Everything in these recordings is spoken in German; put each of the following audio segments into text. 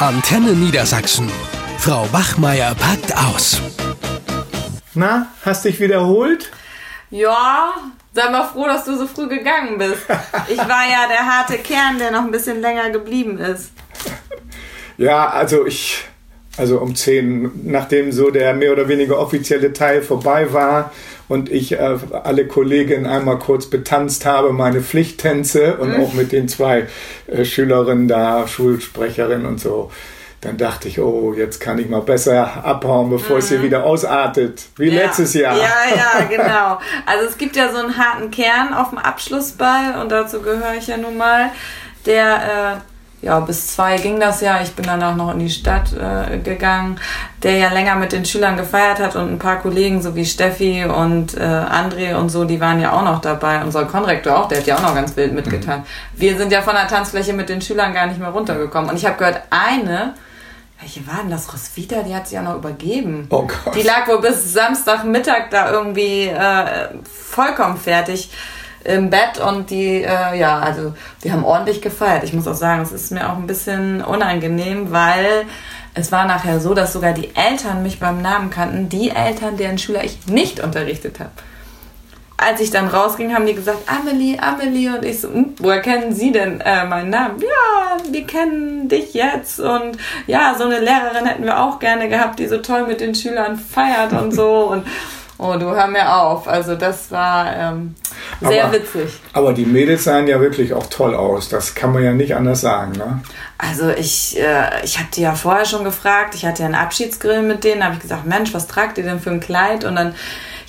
Antenne Niedersachsen. Frau Wachmeier packt aus. Na, hast dich wiederholt? Ja, sei mal froh, dass du so früh gegangen bist. Ich war ja der harte Kern, der noch ein bisschen länger geblieben ist. Ja, also ich, also um 10, nachdem so der mehr oder weniger offizielle Teil vorbei war und ich äh, alle Kolleginnen einmal kurz betanzt habe, meine Pflichttänze und mhm. auch mit den zwei äh, Schülerinnen da, Schulsprecherinnen und so. Dann dachte ich, oh, jetzt kann ich mal besser abhauen, bevor mhm. es hier mhm. wieder ausartet, wie ja. letztes Jahr. Ja, ja, genau. Also es gibt ja so einen harten Kern auf dem Abschlussball und dazu gehöre ich ja nun mal, der äh, ja, bis zwei ging das ja. Ich bin danach noch in die Stadt äh, gegangen, der ja länger mit den Schülern gefeiert hat und ein paar Kollegen, so wie Steffi und äh, André und so, die waren ja auch noch dabei. Unser Konrektor auch, der hat ja auch noch ganz wild mitgetan. Mhm. Wir sind ja von der Tanzfläche mit den Schülern gar nicht mehr runtergekommen. Und ich habe gehört, eine, welche war denn das? Roswitha, die hat sich ja noch übergeben. Oh Gott. Die lag wohl bis Samstagmittag da irgendwie äh, vollkommen fertig im Bett und die, äh, ja, also wir haben ordentlich gefeiert. Ich muss auch sagen, es ist mir auch ein bisschen unangenehm, weil es war nachher so, dass sogar die Eltern mich beim Namen kannten, die Eltern, deren Schüler ich nicht unterrichtet habe. Als ich dann rausging, haben die gesagt, Amelie, Amelie und ich so, hm, woher kennen Sie denn äh, meinen Namen? Ja, wir kennen dich jetzt und ja, so eine Lehrerin hätten wir auch gerne gehabt, die so toll mit den Schülern feiert und so und Oh, du hör mir auf. Also das war ähm, sehr aber, witzig. Aber die Mädels sahen ja wirklich auch toll aus. Das kann man ja nicht anders sagen, ne? Also ich, äh, ich habe die ja vorher schon gefragt. Ich hatte ja einen Abschiedsgrill mit denen. Da habe ich gesagt, Mensch, was tragt ihr denn für ein Kleid? Und dann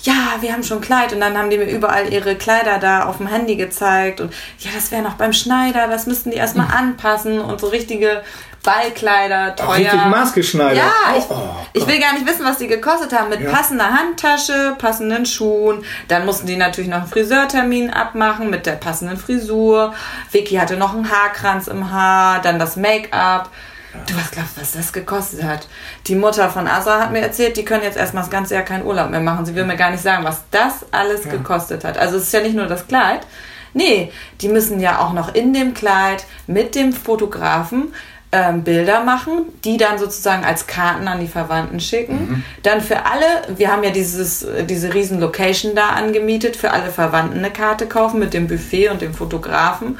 ja, wir haben schon ein Kleid. Und dann haben die mir überall ihre Kleider da auf dem Handy gezeigt. Und ja, das wäre noch beim Schneider, das müssten die erstmal anpassen und so richtige Ballkleider, teuer. Ach, richtig maßgeschneidert. Ja, ich, oh, ich, will gar nicht wissen, was die gekostet haben. Mit ja. passender Handtasche, passenden Schuhen. Dann mussten die natürlich noch einen Friseurtermin abmachen mit der passenden Frisur. Vicky hatte noch einen Haarkranz im Haar, dann das Make-up. Du was glaubst, was das gekostet hat? Die Mutter von Asa hat mir erzählt, die können jetzt erstmal das ganze Jahr keinen Urlaub mehr machen. Sie will mir gar nicht sagen, was das alles ja. gekostet hat. Also es ist ja nicht nur das Kleid. Nee, die müssen ja auch noch in dem Kleid mit dem Fotografen ähm, Bilder machen, die dann sozusagen als Karten an die Verwandten schicken. Mhm. Dann für alle, wir haben ja dieses, diese riesen Location da angemietet, für alle Verwandten eine Karte kaufen mit dem Buffet und dem Fotografen.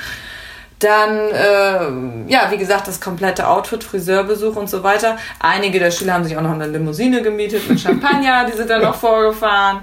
Dann, äh, ja, wie gesagt, das komplette Outfit, Friseurbesuch und so weiter. Einige der Schüler haben sich auch noch eine Limousine gemietet mit Champagner, die sind dann noch vorgefahren.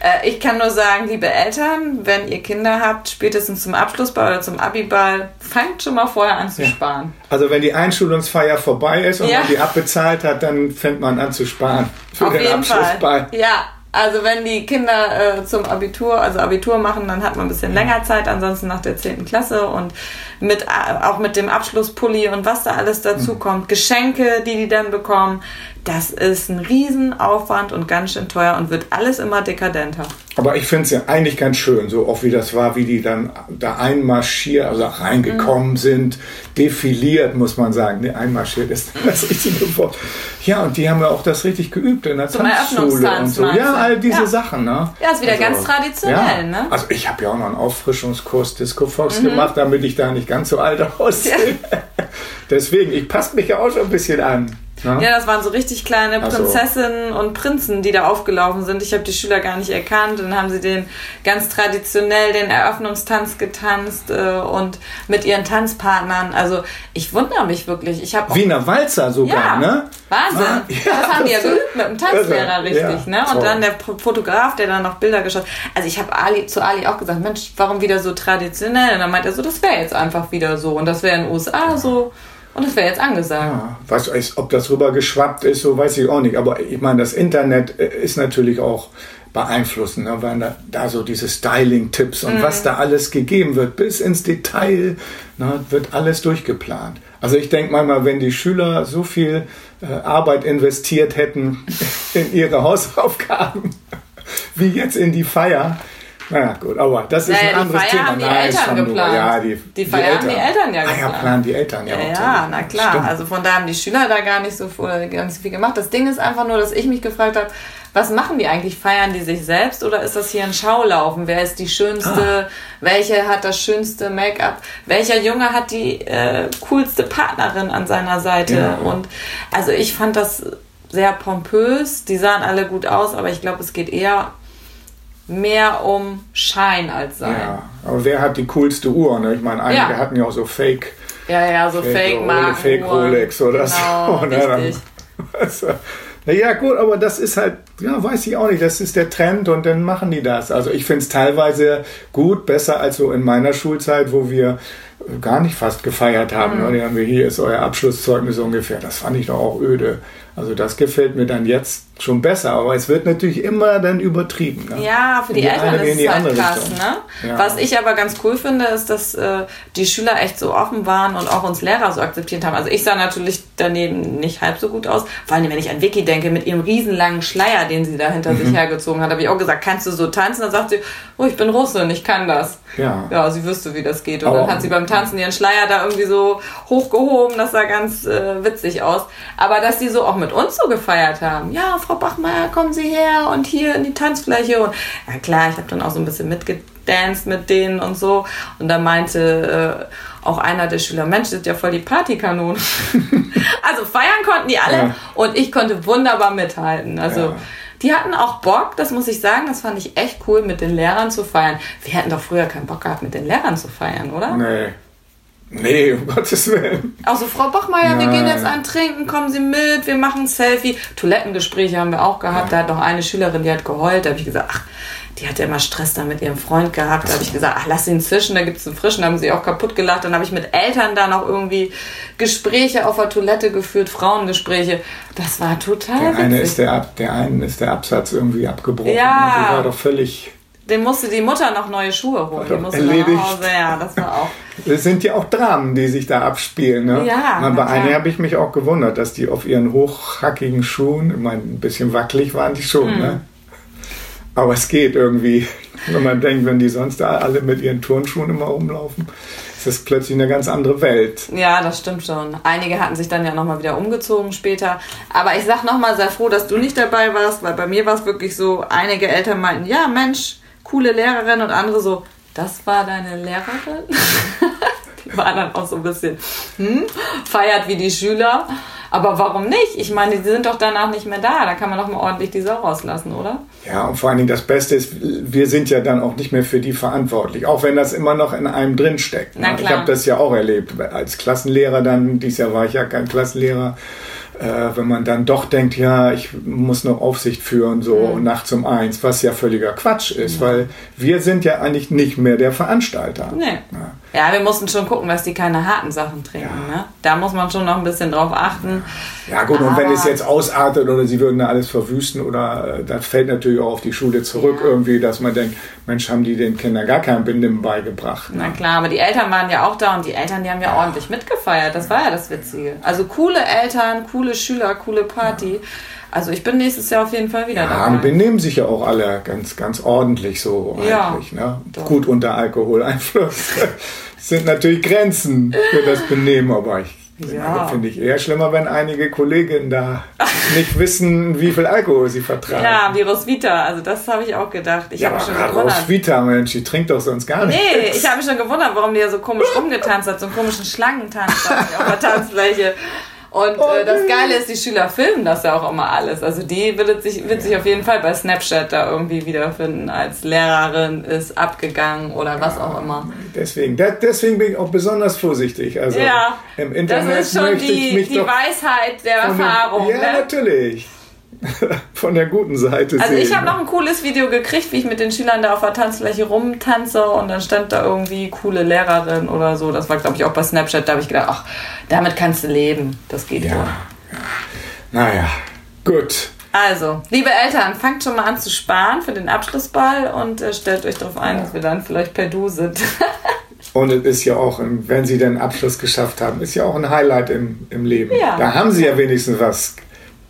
Äh, ich kann nur sagen, liebe Eltern, wenn ihr Kinder habt, spätestens zum Abschlussball oder zum Abiball, fangt schon mal vorher an zu ja. sparen. Also wenn die Einschulungsfeier vorbei ist und ja. man die abbezahlt hat, dann fängt man an zu sparen für Auf den jeden Abschlussball. Fall. Ja, also wenn die Kinder äh, zum Abitur, also Abitur machen, dann hat man ein bisschen länger Zeit, ansonsten nach der 10. Klasse und mit äh, auch mit dem Abschlusspulli und was da alles dazu mhm. kommt, Geschenke, die die dann bekommen, das ist ein Riesenaufwand und ganz schön teuer und wird alles immer dekadenter. Aber ich finde es ja eigentlich ganz schön, so oft wie das war, wie die dann da einmarschiert, also reingekommen mhm. sind, defiliert, muss man sagen. Nee, einmarschiert ist das richtige Wort. Ja, und die haben ja auch das richtig geübt in der Zum Tanzschule und so. Ja, all diese ja. Sachen. Ne? Ja, ist wieder also, ganz traditionell. Ja. Ne? Also ich habe ja auch noch einen Auffrischungskurs Disco Fox mhm. gemacht, damit ich da nicht ganz so alt aussehe. Ja. Deswegen, ich passe mich ja auch schon ein bisschen an. Ja? ja, das waren so richtig kleine Prinzessinnen so. und Prinzen, die da aufgelaufen sind. Ich habe die Schüler gar nicht erkannt. Und dann haben sie den ganz traditionell den Eröffnungstanz getanzt äh, und mit ihren Tanzpartnern. Also ich wundere mich wirklich. Ich habe Wiener Walzer sogar, ja, ne? Wahnsinn. Ah, ja, das haben die ja geübt mit dem Tanzlehrer, richtig, ja, ne? Und toll. dann der Fotograf, der dann noch Bilder geschaut. Also ich habe Ali zu Ali auch gesagt, Mensch, warum wieder so traditionell? Und dann meint er so, das wäre jetzt einfach wieder so und das wäre in den USA so. Und das wäre jetzt angesagt. Ja, was, ob das rüber geschwappt ist, so weiß ich auch nicht. Aber ich meine, das Internet äh, ist natürlich auch beeinflussend, ne? weil da, da so diese Styling-Tipps und mhm. was da alles gegeben wird, bis ins Detail, ne, wird alles durchgeplant. Also ich denke manchmal, wenn die Schüler so viel äh, Arbeit investiert hätten in ihre Hausaufgaben, wie jetzt in die Feier, naja, gut, aber das ist Naja, ein die anderes Feier Thema. haben die Nein, Eltern geplant. Ja, die, Die Feier haben die Eltern ja Ah, ja, geplant. planen die Eltern ja, Ja, auch. ja, na klar. Stimmt. Also von da haben die Schüler da gar nicht so so viel gemacht. Das Ding ist einfach nur, dass ich mich gefragt habe, was machen die eigentlich? Feiern die sich selbst oder ist das hier ein Schaulaufen? Wer ist die schönste? Ah. Welche hat das schönste Make-up? Welcher Junge hat die äh, coolste Partnerin an seiner Seite? Ja. Und also ich fand das sehr pompös. Die sahen alle gut aus, aber ich glaube, es geht eher mehr um Schein als Sein. Ja, aber wer hat die coolste Uhr? Ne? Ich meine, einige Ja. hatten ja auch so Fake, Ja, ja, so Fake, Fake-Marken. Fake Rolex oder genau, so. Ne? Dann-. Also, ja, gut, aber das ist halt, ja, weiß ich auch nicht, das ist der Trend und dann machen die das. Also ich finde es teilweise gut, besser als so in meiner Schulzeit, wo wir gar nicht fast gefeiert haben. Mhm. Ne? Die haben wir, hier ist euer Abschlusszeugnis ungefähr. Das fand ich doch auch öde. Also das gefällt mir dann jetzt schon besser, aber es wird natürlich immer dann übertrieben. Ne? Ja, für die, die Eltern ist die es halt krass, Richtung. ne? Ja. Was ich aber ganz cool finde, ist, dass äh, die Schüler echt so offen waren und auch uns Lehrer so akzeptiert haben. Also ich sah natürlich daneben nicht halb so gut aus. Vor allem, wenn ich an Vicky denke, mit ihrem riesenlangen Schleier, den sie da hinter Mhm. sich hergezogen hat, habe ich auch gesagt, kannst du so tanzen? Dann sagt sie, oh, ich bin Russin, ich kann das. Ja. Ja, sie wüsste, wie das geht. Und Aber- dann hat sie beim Tanzen ihren Schleier da irgendwie so hochgehoben. Das sah ganz äh, witzig aus. Aber dass sie so auch mit uns so gefeiert haben. Ja, Frau Bachmeier, kommen Sie her und hier in die Tanzfläche. Und ja klar, ich habe dann auch so ein bisschen mitgedanced mit denen und so. Und da meinte äh, auch einer der Schüler, Mensch, das ist ja voll die Partykanone. also feiern konnten die alle Ja. und ich konnte wunderbar mithalten. Also Ja. Die hatten auch Bock, das muss ich sagen, das fand ich echt cool, mit den Lehrern zu feiern. Wir hätten doch früher keinen Bock gehabt, mit den Lehrern zu feiern, oder? Nee. Nee, um Gottes Willen. Also Frau Bachmeier, wir gehen jetzt an Trinken, kommen Sie mit, wir machen ein Selfie. Toilettengespräche haben wir auch gehabt. Da hat noch eine Schülerin, die hat geheult. Da habe ich gesagt, ach, die hat ja immer Stress da mit ihrem Freund gehabt. Da habe ich gesagt, ach, lass ihn zischen, da gibt's einen frischen. Da haben sie auch kaputt gelacht. Dann habe ich mit Eltern da noch irgendwie Gespräche auf der Toilette geführt, Frauengespräche. Das war total Der eine ist der, Ab- der einen ist der Absatz irgendwie abgebrochen. Ja. Und sie war doch völlig. Dem musste die Mutter noch neue Schuhe holen. Die musste erledigt. nach Hause. Ja, das war auch. Es sind ja auch Dramen, die sich da abspielen. Ne? Ja, Man, bei einer habe ich mich auch gewundert, dass die auf ihren hochhackigen Schuhen, ich meine, ein bisschen wackelig waren die schon, Hm. ne? Aber es geht irgendwie. Wenn man denkt, wenn die sonst alle mit ihren Turnschuhen immer rumlaufen, ist das plötzlich eine ganz andere Welt. Ja, das stimmt schon. Einige hatten sich dann ja nochmal wieder umgezogen später. Aber ich sag nochmal, sei froh, dass du nicht dabei warst, weil bei mir war es wirklich so, einige Eltern meinten, ja Mensch, coole Lehrerin und andere so, das war deine Lehrerin? die war dann auch so ein bisschen, hm, feiert wie die Schüler. Aber warum nicht? Ich meine, die sind doch danach nicht mehr da. Da kann man doch mal ordentlich die Sau rauslassen, oder? Ja, und vor allen Dingen das Beste ist, wir sind ja dann auch nicht mehr für die verantwortlich, auch wenn das immer noch in einem drin steckt. Na ne? Ich klar. habe das ja auch erlebt als Klassenlehrer dann, dieses Jahr war ich ja kein Klassenlehrer, äh, wenn man dann doch denkt, ja, ich muss noch Aufsicht führen, so Mhm. nachts um eins, was ja völliger Quatsch ist, weil wir sind ja eigentlich nicht mehr der Veranstalter. Nee. Ja. Ja, wir mussten schon gucken, dass die keine harten Sachen trinken. Ne? Da muss man schon noch ein bisschen drauf achten. Ja gut, und wenn Aber- es jetzt ausartet oder sie würden da alles verwüsten oder äh, das fällt natürlich auch auf die Schule zurück Ja. irgendwie, dass man denkt, Mensch, haben die den Kindern gar kein Binden beigebracht. Na klar, aber die Eltern waren ja auch da und die Eltern, die haben ja ordentlich mitgefeiert. Das war ja das Witzige. Also coole Eltern, coole Schüler, coole Party. Also ich bin nächstes Jahr auf jeden Fall wieder Ja, dabei. benehmen sich ja auch alle ganz, ganz ordentlich so Ja, eigentlich. Ne? doch. Gut unter Alkoholeinfluss. Es sind natürlich Grenzen für das Benehmen, aber ich Ja. finde ich eher schlimmer, wenn einige Kolleginnen da nicht wissen, wie viel Alkohol sie vertragen. Ja, Virus Vita, also das habe ich auch gedacht. Ich Ja, habe schon gewundert. Mensch, die trinkt doch sonst gar nicht. Nee, ich habe mich schon gewundert, warum die ja so komisch rumgetanzt hat, so einen komischen Schlangentanz auf der Tanzfläche. Und Oh äh, das Geile ist, die Schüler filmen das ja auch immer alles. Also die wird sich, wird sich auf jeden Fall bei Snapchat da irgendwie wiederfinden, als Lehrerin ist abgegangen oder was auch immer. Deswegen, de- deswegen bin ich auch besonders vorsichtig. Also Ja, im Das Internet ist schon die, die Weisheit der- Erfahrung. Ja, ne? natürlich. von der guten Seite Also sehen. ich habe noch ein cooles Video gekriegt, wie ich mit den Schülern da auf der Tanzfläche rumtanze und dann stand da irgendwie coole Lehrerin oder so. Das war, glaube ich, auch bei Snapchat. Da habe ich gedacht, ach, damit kannst du leben. Das geht Ja. wohl. Naja, gut. Also, liebe Eltern, fangt schon mal an zu sparen für den Abschlussball und äh, stellt euch darauf ein, dass wir dann vielleicht per Du sind. Und es ist ja auch, wenn sie den Abschluss geschafft haben, ist ja auch ein Highlight im, im Leben. Ja. Da haben sie ja wenigstens was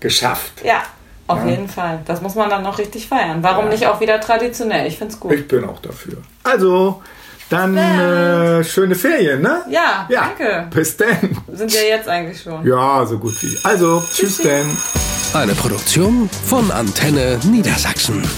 geschafft. ja, Auf Ja. jeden Fall. Das muss man dann noch richtig feiern. Warum nicht auch wieder traditionell? Ich find's gut. Ich bin auch dafür. Also, dann äh, schöne Ferien, ne? Ja, Ja. danke. Bis dann. Sind ja jetzt eigentlich schon. Ja, so gut wie. Also, tschüss denn. Eine Produktion von Antenne Niedersachsen.